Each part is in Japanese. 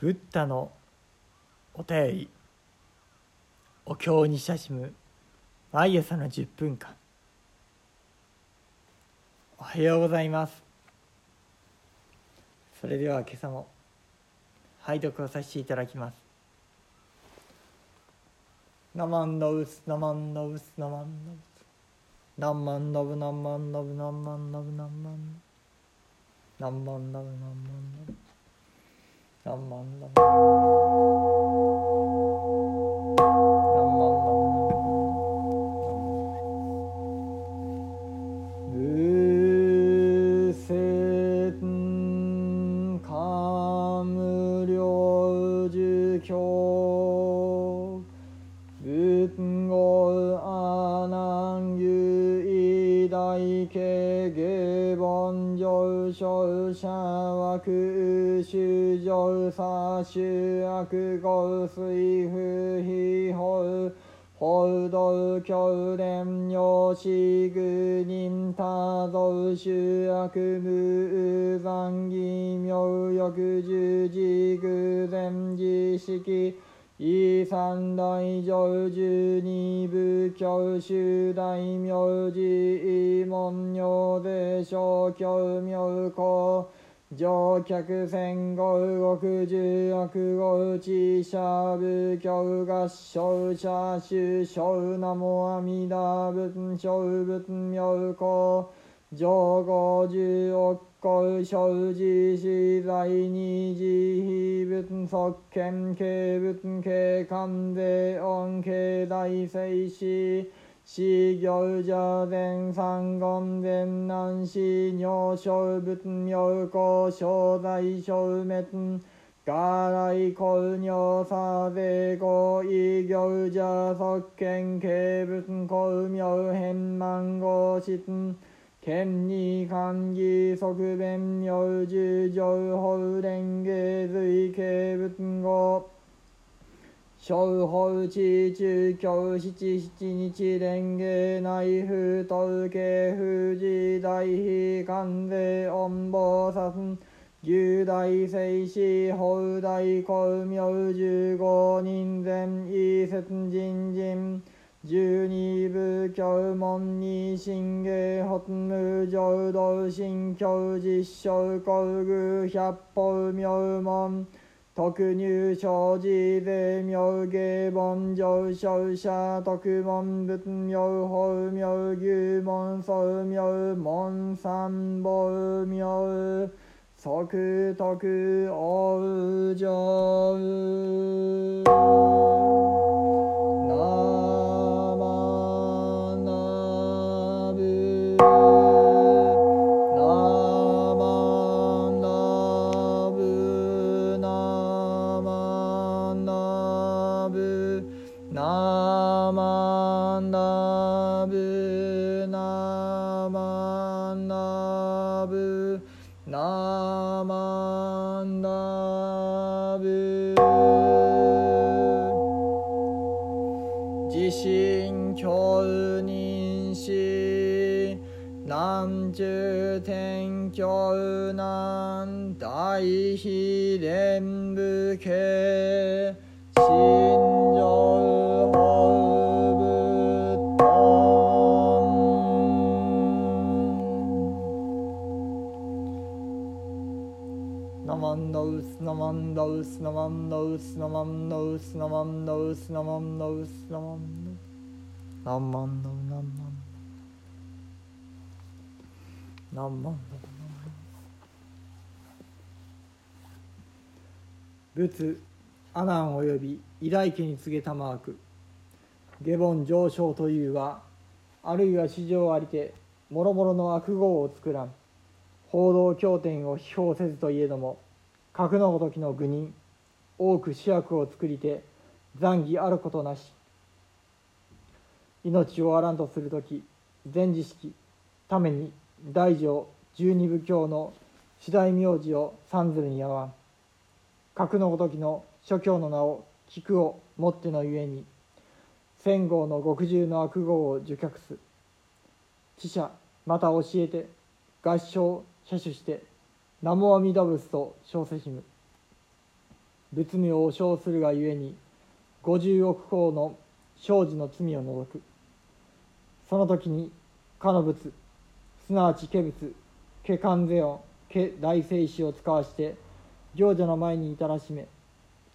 ブッダのお便りお経に親しむ毎朝の10分間。おはようございます。それでは今朝も拝読をさせていただきます。ナマンノウスナマンノウスナマンノウス。ナマンノブナマンノブナマンノブナマンマンナマンノブナマンノブ。何万何修悪語水不非法報道教伝用子具人多増修悪無残義妙欲十字偶然儀式遺三大上十二部教修大名寺門名で小教名公乗客戦後動く十悪語知者部教合唱者主唱名も阿弥陀仏小仏妙高上五十億個生寺死罪二次非仏即見軽仏軽官税恩軽大聖死死行者前三言前南死尿小仏妙高小大小滅。ガライコ尿サゼゴ異行者即見軽仏公妙変満合質剣に漢義即弁明十上法蓮華随形仏語。小法地中教七七日蓮華内府東慶富士大悲観世音菩薩牛大聖師法大光明十五人前異説人人十二部教門に神芸発無浄土神教実証工具百法妙門特入生寺税妙芸本上昇者特門仏妙法妙牛門宗妙門三宝妙即徳往ナマナブナマナブ地震教人し南中天教南大秘伝武家ウスナマンノウスナマンノウスナマンノウスナマンノウスナマンノウスナマンノウスナマンノウナマンナマンノウ仏阿南および偉大家に告げたマーク下凡上昇というはあるいは史上ありてもろもろの悪号を作らん報道経典を批評せずといえども格のごときの愚人多く主役を作りて残儀あることなし。命をあらんとする時前時式ために大乗十二部教の次第名字を三ずるに合わん。格のごときの諸教の名を聞くをもってのゆえに千号の極重の悪号を受却す。知者また教えて合唱車種して南無阿弥陀仏と称せしむ。仏名を称するがゆえに五十億項の生児の罪を除く。その時にかの仏すなわち化仏化観世音化大聖子を使わして行者の前に至らしめ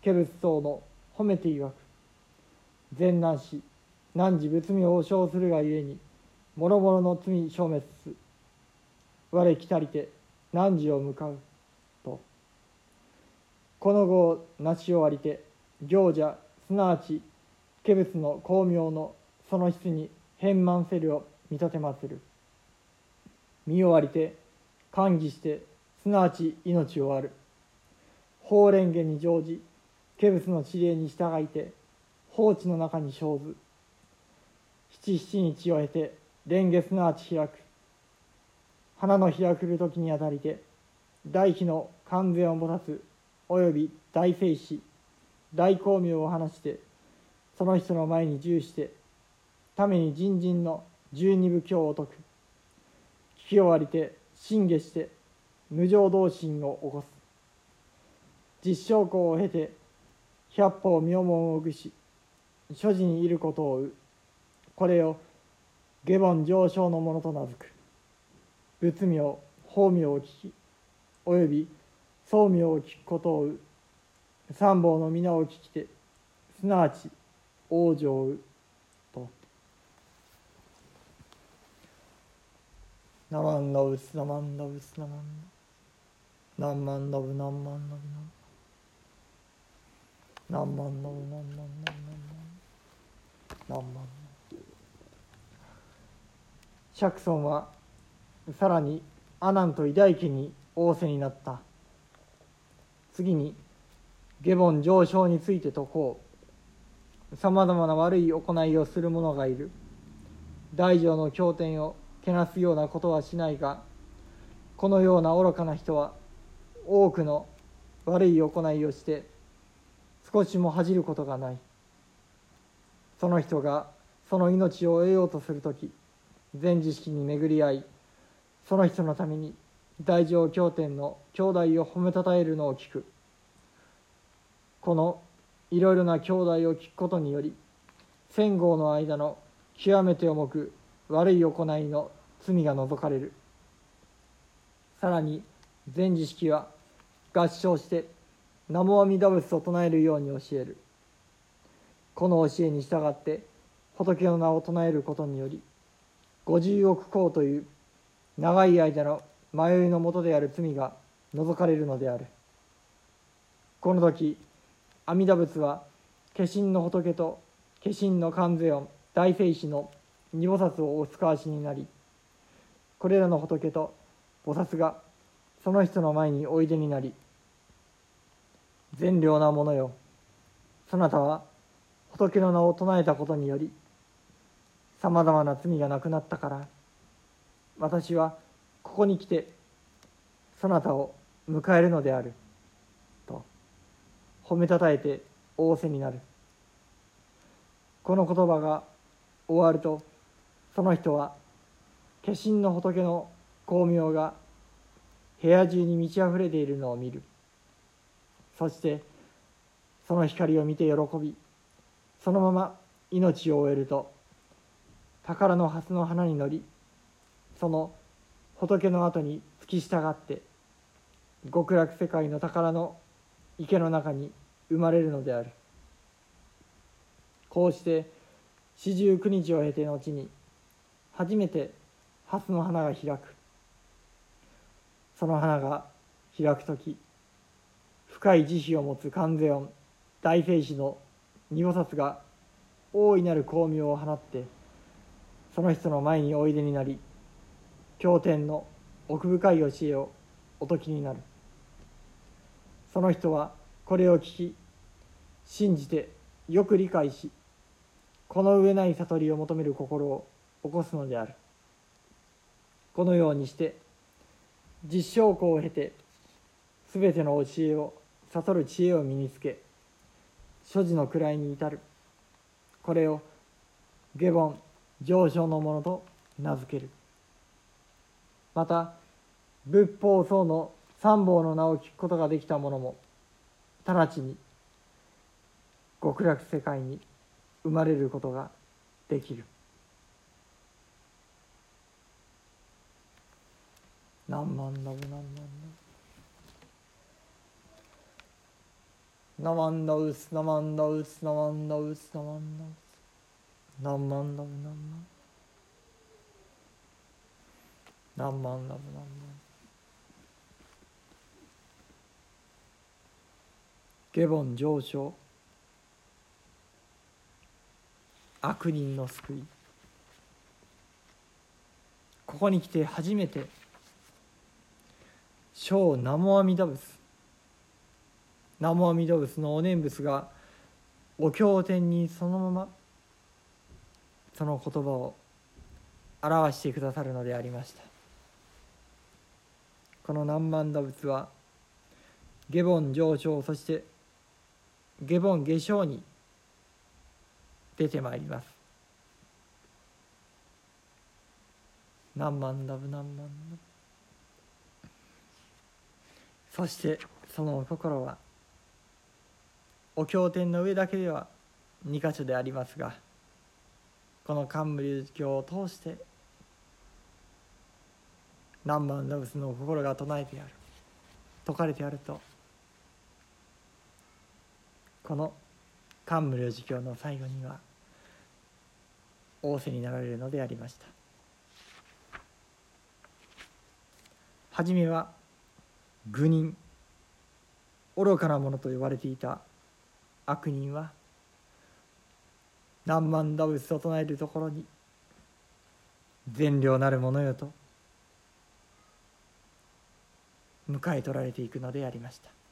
化仏等の褒めて曰く。善男子汝仏名を称するがゆえに諸々の罪消滅す。我来たりて汝を向かうと。この後を成し終わりて行者すなわち化仏の光明のその質に変満せるを見立てまする。見終わりて歓喜してすなわち命を終わる。法蓮華に乗じ化仏の指令に従いて放置の中に生ず。七七日を経て蓮華すなわち開く。花の開くる時にあたりて大悲の完全を持たすおよび大聖子大光明を話してその人の前に従してために人人の十二部教を説く。聞き終わりて信下して無常同心を起こす。実証校を経て百歩名門を具し所持にいることをう。これを下凡上昇のものと名付く。仏名法名を聞きおよび宗名を聞くことをう三宝の皆を聞きてすなわち往生うと「ナマンダブスナマンダブスナマンダナンマンダブナンマンダブナンマンダブナンマンダブナンマンナンマンナンマン釈尊はさらに阿南と偉大家に仰せになった。次に下凡上昇について説こう。さまざまな悪い行いをする者がいる。大乗の経典をけなすようなことはしないがこのような愚かな人は多くの悪い行いをして少しも恥じることがない。その人がその命を得ようとする時全知識に巡り合いその人のために大乗経典の兄弟を褒めたたえるのを聞く。このいろいろな兄弟を聞くことにより戦後の間の極めて重く悪い行いの罪が除かれる。さらに全知識は合唱して南無阿弥陀仏を唱えるように教える。この教えに従って仏の名を唱えることにより五十億項という長い間の迷いのもとである罪が除かれるのである。この時阿弥陀仏は化身の仏と化身の観世音大聖子の二菩薩をお使わしになりこれらの仏と菩薩がその人の前においでになり善良なものよ。そなたは仏の名を唱えたことによりさまざまな罪がなくなったから。私はここに来てそなたを迎えるのであると褒めたたえて仰せになる。この言葉が終わるとその人は化身の仏の光明が部屋中に満ち溢れているのを見る。そしてその光を見て喜びそのまま命を終えると宝の蓮の花に乗りその仏の後に付き従って極楽世界の宝の池の中に生まれるのである。こうして四十九日を経て後に初めて蓮の花が開く。その花が開く時深い慈悲を持つ観世音大聖子の二菩薩が大いなる光明を放ってその人の前においでになり経典の奥深い教えをお説きになる。その人はこれを聞き信じてよく理解しこの上ない悟りを求める心を起こすのである。このようにして実証校を経て全ての教えを悟る知恵を身につけ所持の位に至る。これを下凡上昇のものと名付ける。また仏法僧の三宝の名を聞くことができた者も直ちに極楽世界に生まれることができる。何万ダブ何万ダブナマンダウスナマンダウスナマンダウスナマンダウス何万ダブ何万何万ダブ何万。ゲボン上昇。悪人の救い。ここに来て初めて。小南無阿弥陀仏南無阿弥陀仏のお念仏が。お経典にそのまま。その言葉を表してくださるのでありました。この南蛮陀仏は下凡上昇そして下凡下昇に出てまいります。何万ダブ何万ダブそしてその心はお経典の上だけでは2箇所でありますがこの冠流教を通して何万ダブスの心が唱えてやる。説かれてやると。この漢無量寿経の最後には仰せになられるのでありました。初めは愚人愚かなものと呼ばれていた。悪人は何万打仏と唱えるところに善良なるものよと。迎え取られていくのでありました。